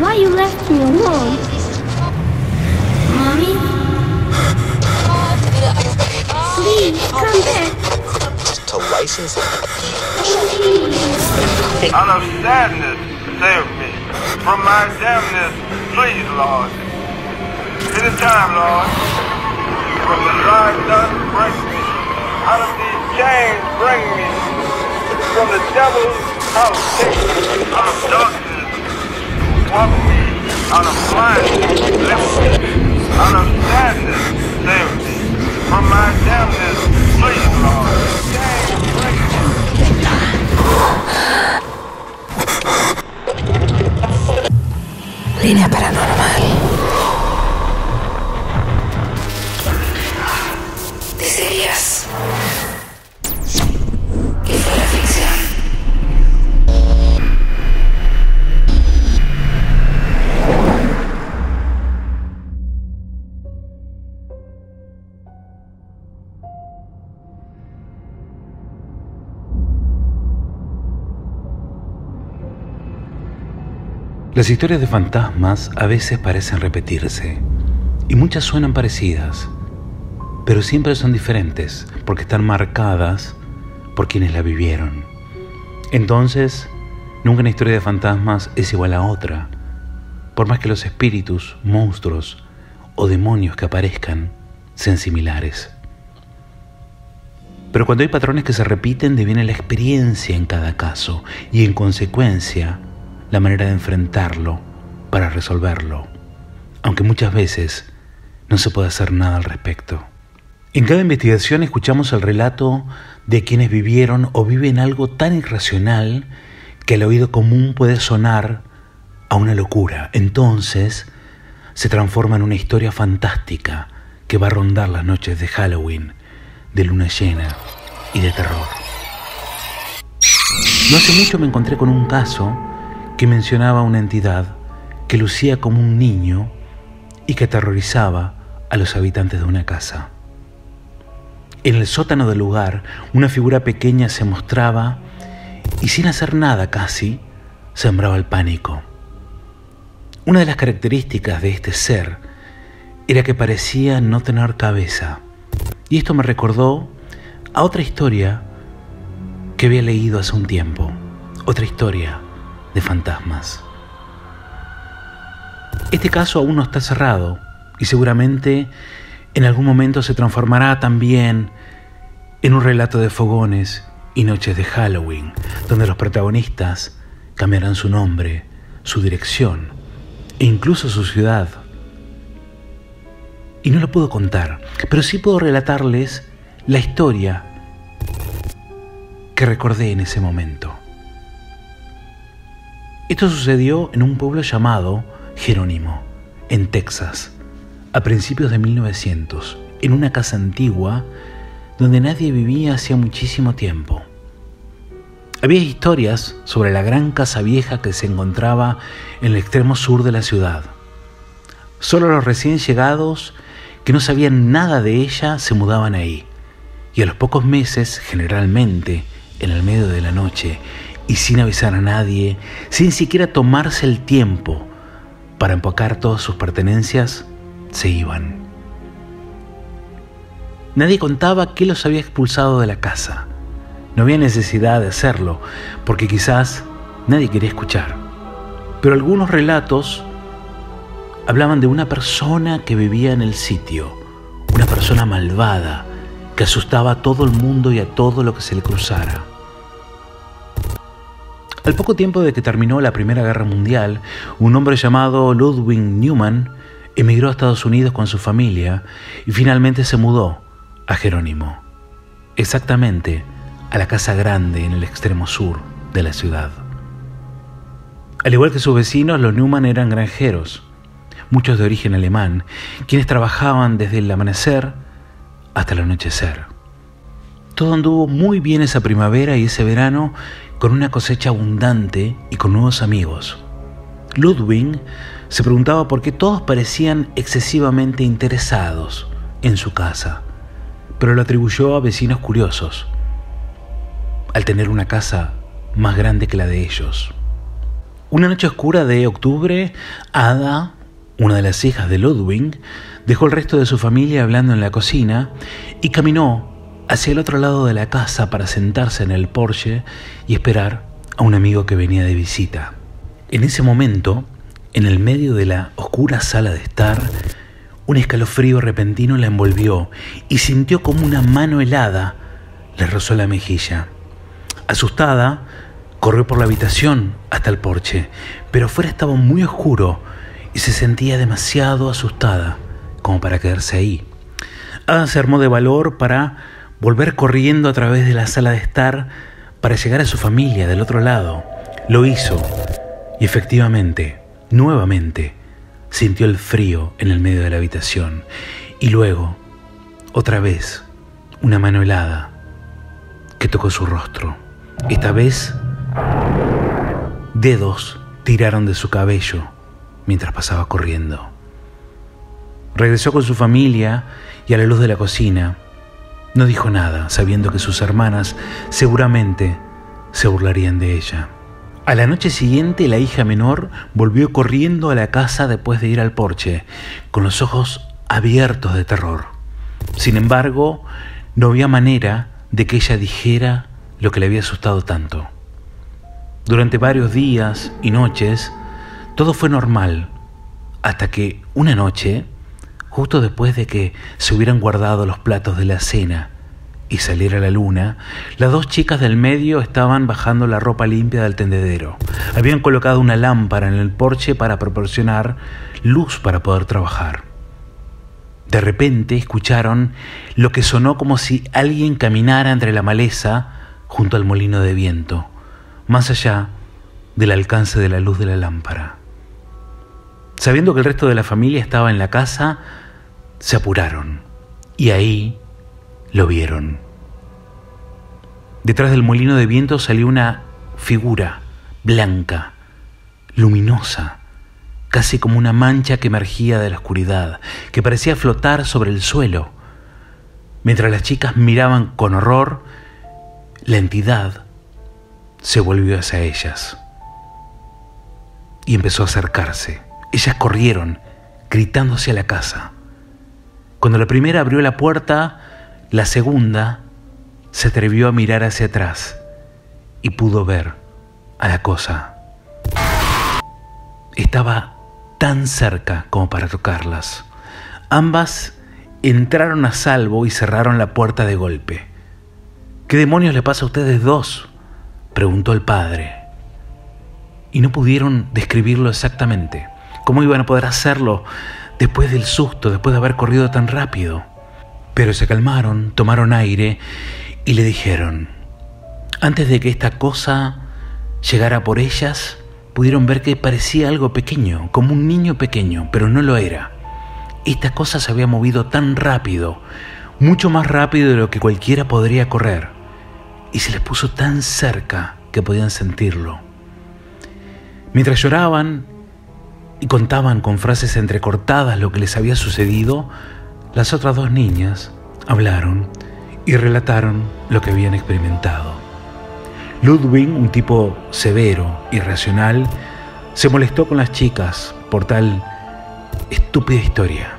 Why you left me alone? Mommy? Please, come back. to license it. Out of sadness, save me. From my damnness, please, Lord. It is time, Lord. From the dry dust, break me. Out of these chains, bring me. From the devil's house. Out of darkness, walk me. Out of blindness, lift me. Out of sadness, save me. From my damnness, please, Lord. Línea paranormal. Las historias de fantasmas a veces parecen repetirse y muchas suenan parecidas, pero siempre son diferentes porque están marcadas por quienes la vivieron. Entonces, nunca una historia de fantasmas es igual a otra, por más que los espíritus, monstruos o demonios que aparezcan sean similares. Pero cuando hay patrones que se repiten, deviene la experiencia en cada caso y en consecuencia la manera de enfrentarlo para resolverlo, aunque muchas veces no se puede hacer nada al respecto. En cada investigación escuchamos el relato de quienes vivieron o viven algo tan irracional que el oído común puede sonar a una locura. Entonces se transforma en una historia fantástica que va a rondar las noches de Halloween, de luna llena y de terror. No hace mucho me encontré con un caso que mencionaba una entidad que lucía como un niño y que aterrorizaba a los habitantes de una casa. En el sótano del lugar, una figura pequeña se mostraba y sin hacer nada casi, sembraba el pánico. Una de las características de este ser era que parecía no tener cabeza. Y esto me recordó a otra historia que había leído hace un tiempo. Otra historia de fantasmas. Este caso aún no está cerrado y seguramente en algún momento se transformará también en un relato de fogones y noches de Halloween, donde los protagonistas cambiarán su nombre, su dirección e incluso su ciudad. Y no lo puedo contar, pero sí puedo relatarles la historia que recordé en ese momento. Esto sucedió en un pueblo llamado Jerónimo, en Texas, a principios de 1900, en una casa antigua donde nadie vivía hacía muchísimo tiempo. Había historias sobre la gran casa vieja que se encontraba en el extremo sur de la ciudad. Solo los recién llegados que no sabían nada de ella se mudaban ahí, y a los pocos meses, generalmente, en el medio de la noche, y sin avisar a nadie, sin siquiera tomarse el tiempo para empacar todas sus pertenencias, se iban. Nadie contaba qué los había expulsado de la casa. No había necesidad de hacerlo, porque quizás nadie quería escuchar. Pero algunos relatos hablaban de una persona que vivía en el sitio, una persona malvada que asustaba a todo el mundo y a todo lo que se le cruzara. Al poco tiempo de que terminó la Primera Guerra Mundial, un hombre llamado Ludwig Newman emigró a Estados Unidos con su familia y finalmente se mudó a Jerónimo, exactamente a la casa grande en el extremo sur de la ciudad. Al igual que sus vecinos, los Newman eran granjeros, muchos de origen alemán, quienes trabajaban desde el amanecer hasta el anochecer. Todo anduvo muy bien esa primavera y ese verano con una cosecha abundante y con nuevos amigos. Ludwig se preguntaba por qué todos parecían excesivamente interesados en su casa, pero lo atribuyó a vecinos curiosos, al tener una casa más grande que la de ellos. Una noche oscura de octubre, Ada, una de las hijas de Ludwig, dejó el resto de su familia hablando en la cocina y caminó hacia el otro lado de la casa para sentarse en el porche y esperar a un amigo que venía de visita. En ese momento, en el medio de la oscura sala de estar, un escalofrío repentino la envolvió y sintió como una mano helada le rozó la mejilla. Asustada, corrió por la habitación hasta el porche, pero afuera estaba muy oscuro y se sentía demasiado asustada como para quedarse ahí. Ada se armó de valor para volver corriendo a través de la sala de estar para llegar a su familia del otro lado. Lo hizo y efectivamente, nuevamente, sintió el frío en el medio de la habitación y luego, otra vez, una mano helada que tocó su rostro. Esta vez, dedos tiraron de su cabello mientras pasaba corriendo. Regresó con su familia y a la luz de la cocina no dijo nada, sabiendo que sus hermanas seguramente se burlarían de ella. A la noche siguiente la hija menor volvió corriendo a la casa después de ir al porche, con los ojos abiertos de terror. Sin embargo, no había manera de que ella dijera lo que le había asustado tanto. Durante varios días y noches, todo fue normal, hasta que una noche, justo después de que se hubieran guardado los platos de la cena y saliera la luna, las dos chicas del medio estaban bajando la ropa limpia del tendedero. Habían colocado una lámpara en el porche para proporcionar luz para poder trabajar. De repente escucharon lo que sonó como si alguien caminara entre la maleza junto al molino de viento, más allá del alcance de la luz de la lámpara. Sabiendo que el resto de la familia estaba en la casa, se apuraron y ahí lo vieron. Detrás del molino de viento salió una figura blanca, luminosa, casi como una mancha que emergía de la oscuridad, que parecía flotar sobre el suelo. Mientras las chicas miraban con horror, la entidad se volvió hacia ellas y empezó a acercarse. Ellas corrieron, gritando hacia la casa. Cuando la primera abrió la puerta, la segunda se atrevió a mirar hacia atrás y pudo ver a la cosa. Estaba tan cerca como para tocarlas. Ambas entraron a salvo y cerraron la puerta de golpe. ¿Qué demonios le pasa a ustedes dos? preguntó el padre. Y no pudieron describirlo exactamente. ¿Cómo iban a poder hacerlo después del susto, después de haber corrido tan rápido? Pero se calmaron, tomaron aire y le dijeron, antes de que esta cosa llegara por ellas, pudieron ver que parecía algo pequeño, como un niño pequeño, pero no lo era. Esta cosa se había movido tan rápido, mucho más rápido de lo que cualquiera podría correr, y se les puso tan cerca que podían sentirlo. Mientras lloraban y contaban con frases entrecortadas lo que les había sucedido, las otras dos niñas hablaron y relataron lo que habían experimentado. Ludwig, un tipo severo y racional, se molestó con las chicas por tal estúpida historia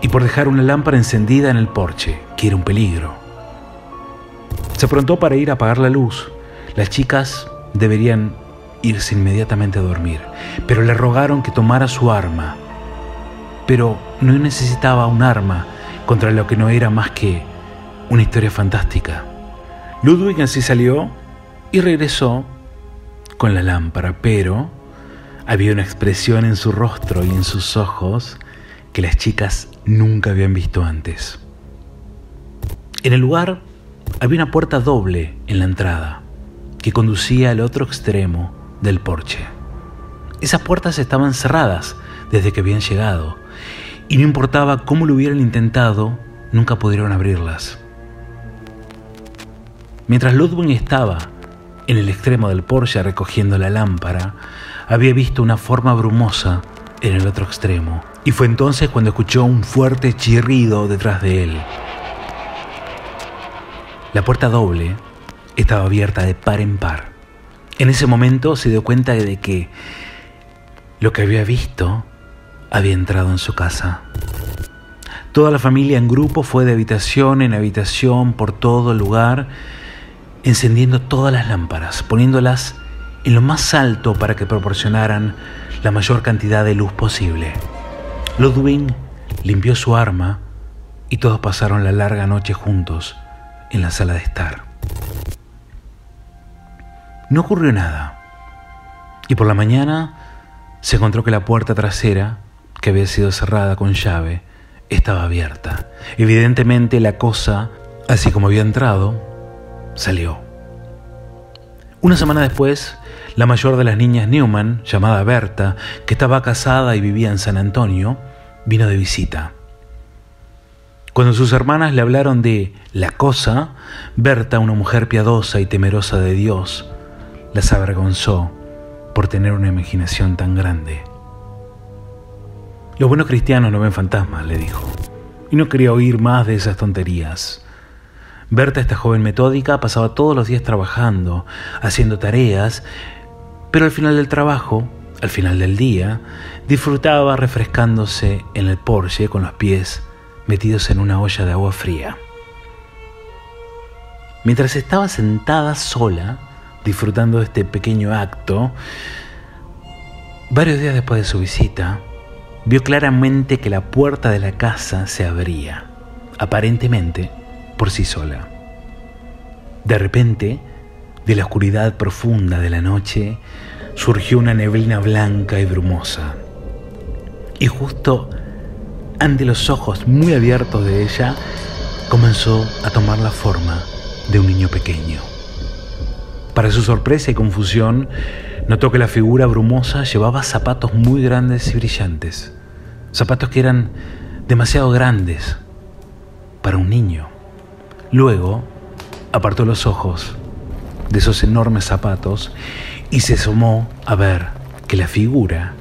y por dejar una lámpara encendida en el porche, que era un peligro. Se aprontó para ir a apagar la luz. Las chicas deberían irse inmediatamente a dormir, pero le rogaron que tomara su arma. Pero no necesitaba un arma contra lo que no era más que una historia fantástica. Ludwig así salió y regresó con la lámpara, pero había una expresión en su rostro y en sus ojos que las chicas nunca habían visto antes. En el lugar había una puerta doble en la entrada que conducía al otro extremo del porche. Esas puertas estaban cerradas desde que habían llegado y no importaba cómo lo hubieran intentado, nunca pudieron abrirlas. Mientras Ludwig estaba en el extremo del porche recogiendo la lámpara, había visto una forma brumosa en el otro extremo, y fue entonces cuando escuchó un fuerte chirrido detrás de él. La puerta doble estaba abierta de par en par. En ese momento se dio cuenta de que lo que había visto había entrado en su casa. Toda la familia en grupo fue de habitación en habitación por todo el lugar, encendiendo todas las lámparas, poniéndolas en lo más alto para que proporcionaran la mayor cantidad de luz posible. Ludwig limpió su arma y todos pasaron la larga noche juntos en la sala de estar. No ocurrió nada y por la mañana se encontró que la puerta trasera, que había sido cerrada con llave, estaba abierta. Evidentemente la cosa, así como había entrado, salió. Una semana después, la mayor de las niñas Newman, llamada Berta, que estaba casada y vivía en San Antonio, vino de visita. Cuando sus hermanas le hablaron de la cosa, Berta, una mujer piadosa y temerosa de Dios, las avergonzó por tener una imaginación tan grande. Los buenos cristianos no ven fantasmas, le dijo, y no quería oír más de esas tonterías. Berta, esta joven metódica, pasaba todos los días trabajando, haciendo tareas, pero al final del trabajo, al final del día, disfrutaba refrescándose en el Porsche con los pies metidos en una olla de agua fría. Mientras estaba sentada sola, disfrutando de este pequeño acto, varios días después de su visita, vio claramente que la puerta de la casa se abría, aparentemente por sí sola. De repente, de la oscuridad profunda de la noche, surgió una neblina blanca y brumosa. Y justo ante los ojos muy abiertos de ella, comenzó a tomar la forma de un niño pequeño. Para su sorpresa y confusión, notó que la figura brumosa llevaba zapatos muy grandes y brillantes, zapatos que eran demasiado grandes para un niño. Luego apartó los ojos de esos enormes zapatos y se asomó a ver que la figura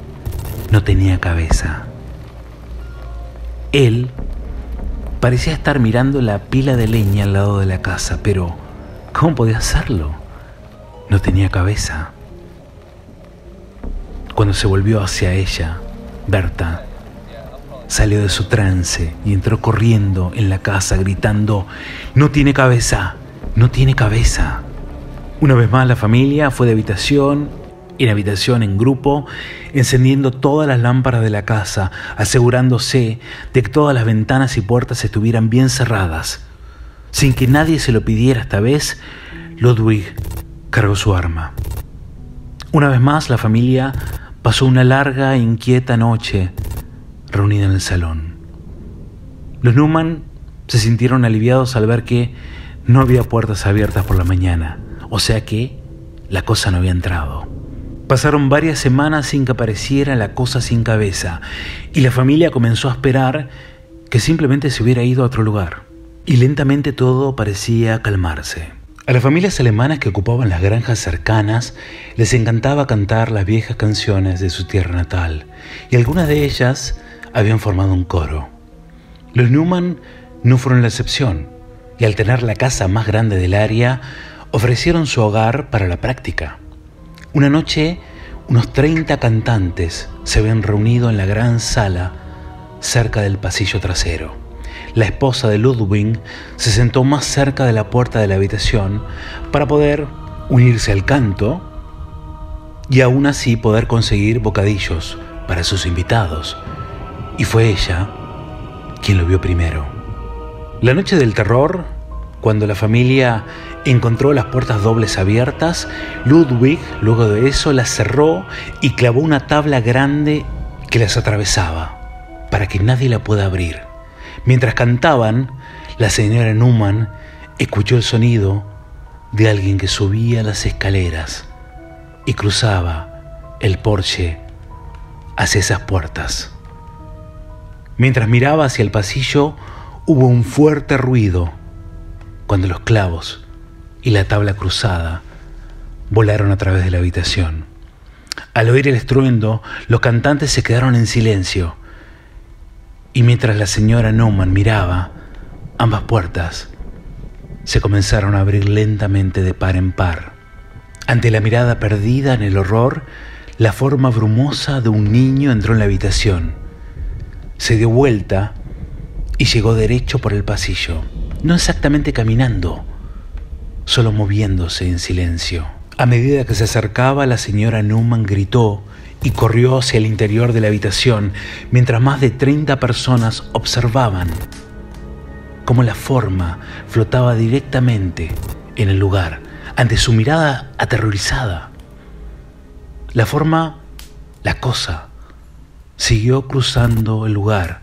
no tenía cabeza. Él parecía estar mirando la pila de leña al lado de la casa, pero ¿cómo podía hacerlo? No tenía cabeza. Cuando se volvió hacia ella, Berta salió de su trance y entró corriendo en la casa gritando, no tiene cabeza, no tiene cabeza. Una vez más la familia fue de habitación en habitación en grupo, encendiendo todas las lámparas de la casa, asegurándose de que todas las ventanas y puertas estuvieran bien cerradas. Sin que nadie se lo pidiera esta vez, Ludwig cargó su arma. Una vez más la familia pasó una larga e inquieta noche reunida en el salón. Los Newman se sintieron aliviados al ver que no había puertas abiertas por la mañana, o sea que la cosa no había entrado. Pasaron varias semanas sin que apareciera la cosa sin cabeza y la familia comenzó a esperar que simplemente se hubiera ido a otro lugar. Y lentamente todo parecía calmarse. A las familias alemanas que ocupaban las granjas cercanas les encantaba cantar las viejas canciones de su tierra natal y algunas de ellas habían formado un coro. Los Newman no fueron la excepción y al tener la casa más grande del área ofrecieron su hogar para la práctica. Una noche, unos 30 cantantes se habían reunido en la gran sala cerca del pasillo trasero. La esposa de Ludwig se sentó más cerca de la puerta de la habitación para poder unirse al canto y aún así poder conseguir bocadillos para sus invitados. Y fue ella quien lo vio primero. La noche del terror, cuando la familia encontró las puertas dobles abiertas, Ludwig luego de eso las cerró y clavó una tabla grande que las atravesaba para que nadie la pueda abrir. Mientras cantaban, la señora Newman escuchó el sonido de alguien que subía las escaleras y cruzaba el porche hacia esas puertas. Mientras miraba hacia el pasillo, hubo un fuerte ruido cuando los clavos y la tabla cruzada volaron a través de la habitación. Al oír el estruendo, los cantantes se quedaron en silencio y mientras la señora Neumann miraba, ambas puertas se comenzaron a abrir lentamente de par en par. Ante la mirada perdida en el horror, la forma brumosa de un niño entró en la habitación. Se dio vuelta y llegó derecho por el pasillo, no exactamente caminando, solo moviéndose en silencio. A medida que se acercaba, la señora Newman gritó y corrió hacia el interior de la habitación, mientras más de 30 personas observaban cómo la forma flotaba directamente en el lugar, ante su mirada aterrorizada. La forma, la cosa, siguió cruzando el lugar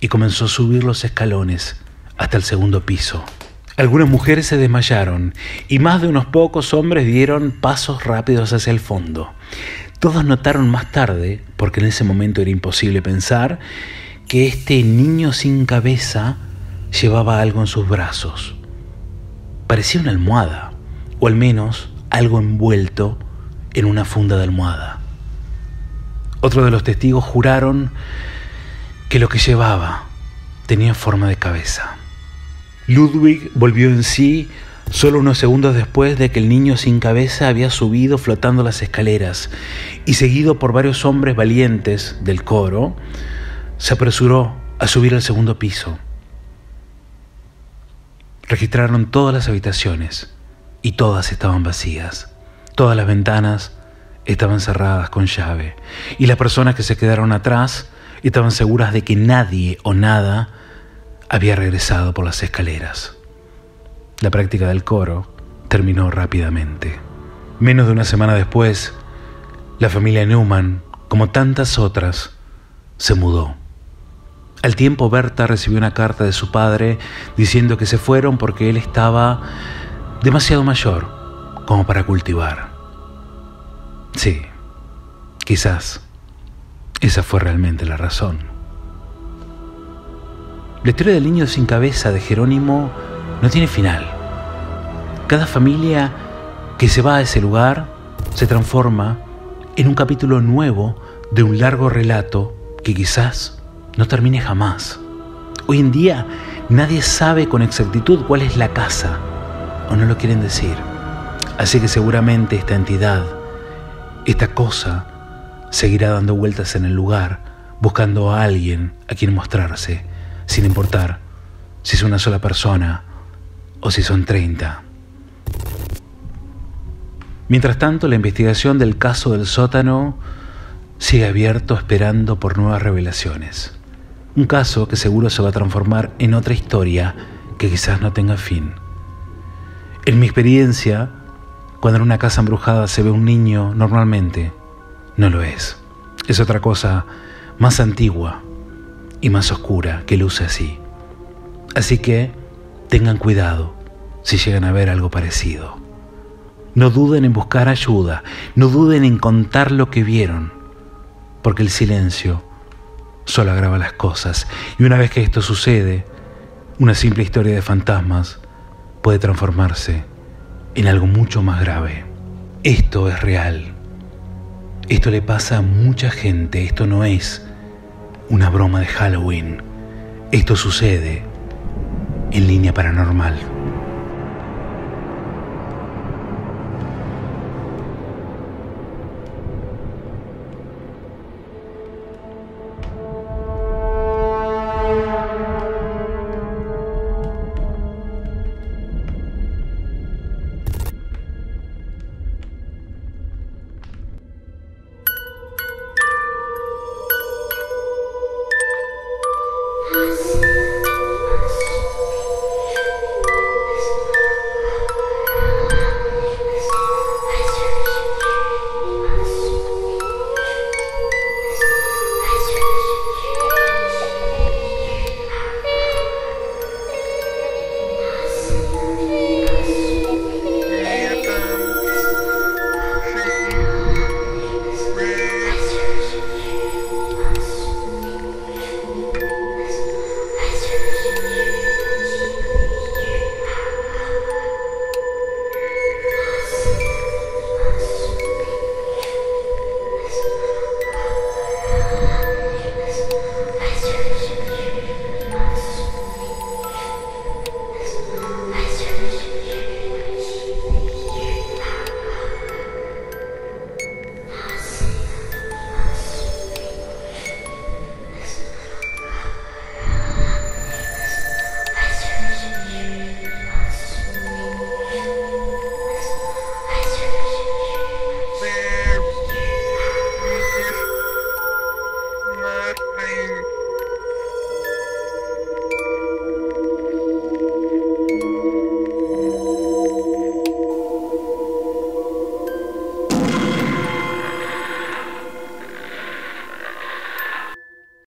y comenzó a subir los escalones hasta el segundo piso. Algunas mujeres se desmayaron y más de unos pocos hombres dieron pasos rápidos hacia el fondo. Todos notaron más tarde, porque en ese momento era imposible pensar, que este niño sin cabeza llevaba algo en sus brazos. Parecía una almohada, o al menos algo envuelto en una funda de almohada. Otros de los testigos juraron que lo que llevaba tenía forma de cabeza. Ludwig volvió en sí solo unos segundos después de que el niño sin cabeza había subido flotando las escaleras y seguido por varios hombres valientes del coro, se apresuró a subir al segundo piso. Registraron todas las habitaciones y todas estaban vacías. Todas las ventanas estaban cerradas con llave y las personas que se quedaron atrás estaban seguras de que nadie o nada había regresado por las escaleras. La práctica del coro terminó rápidamente. Menos de una semana después, la familia Newman, como tantas otras, se mudó. Al tiempo Berta recibió una carta de su padre diciendo que se fueron porque él estaba demasiado mayor como para cultivar. Sí, quizás esa fue realmente la razón. La historia del niño sin cabeza de Jerónimo no tiene final. Cada familia que se va a ese lugar se transforma en un capítulo nuevo de un largo relato que quizás no termine jamás. Hoy en día nadie sabe con exactitud cuál es la casa, o no lo quieren decir. Así que seguramente esta entidad, esta cosa, seguirá dando vueltas en el lugar, buscando a alguien a quien mostrarse, sin importar si es una sola persona o si son 30. Mientras tanto, la investigación del caso del sótano sigue abierto esperando por nuevas revelaciones. Un caso que seguro se va a transformar en otra historia que quizás no tenga fin. En mi experiencia, cuando en una casa embrujada se ve un niño, normalmente no lo es. Es otra cosa más antigua y más oscura que luce así. Así que tengan cuidado si llegan a ver algo parecido. No duden en buscar ayuda, no duden en contar lo que vieron, porque el silencio solo agrava las cosas. Y una vez que esto sucede, una simple historia de fantasmas puede transformarse en algo mucho más grave. Esto es real. Esto le pasa a mucha gente. Esto no es una broma de Halloween. Esto sucede en línea paranormal.